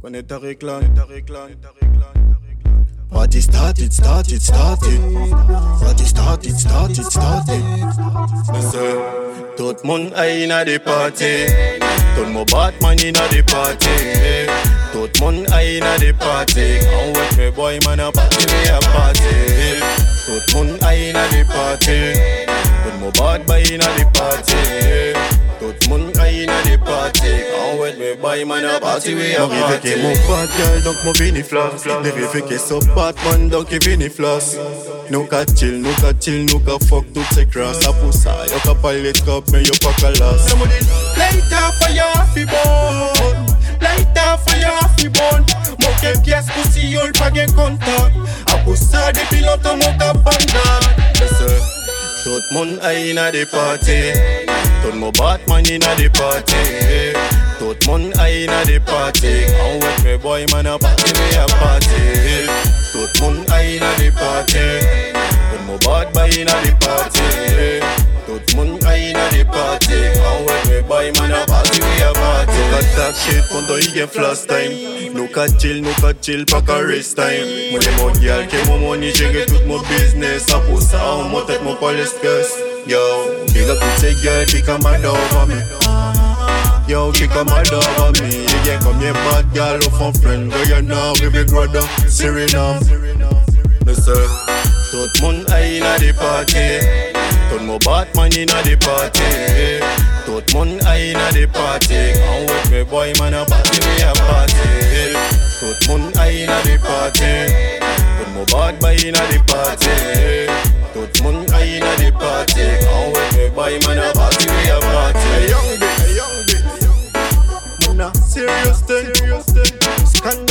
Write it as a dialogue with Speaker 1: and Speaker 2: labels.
Speaker 1: connais ta réclame. Party started, started, started. Party started, started, started. Listen, tout moun a inna the party. Tout mon Batman inna the party. Tout moun a inna the party. Come with me, boy, man, a party, we a party. Tout a inna the party. Tout mon bad boy inna the party. Tout boy, man, a party, we a party. Mon bad girl, donc mon vini floss. Dérivé qui so Batman, donc il vini floss. Nou ka chill, nou ka chill, nou ka fuck tout se cross A pou sa, yo ka palit kop, men yo pa ka las
Speaker 2: Lighter fire fi bon Lighter fire fi bon Mwen ke pièce pou si yo l pa gen kontak A pou sa, de pilote mwen ka pandan
Speaker 1: Tout moun a inna the party. Tout mon Batman inna the party Tout moun a inna the party. Come with me boy man a party we a party. Tout moun a inna the party. Tout mon bad boy inna the party. Tout moun a inna the party. Come with me boy man a party we a party. Nou ka talk shit pon to i gen flash time? Nou ka chill, nou ka chill pa ka race time. Mwen e mon gyal ke mon money jere tout mon business. A pou sa an mon tet mon pa le Yo, big up toutes ces girls qui come mad over me Yo, qui come mad over me. Get comme y'a bad gal au fond friend. Girl, you know, we big brother, Suriname. Listen, tout moun a inna the party. Tout mon Batman inna the party. Tout moun a inna the party. Come with me boy man a party we a party. Tout moun a inna the party. Tout mon bad boy inna the party A
Speaker 2: young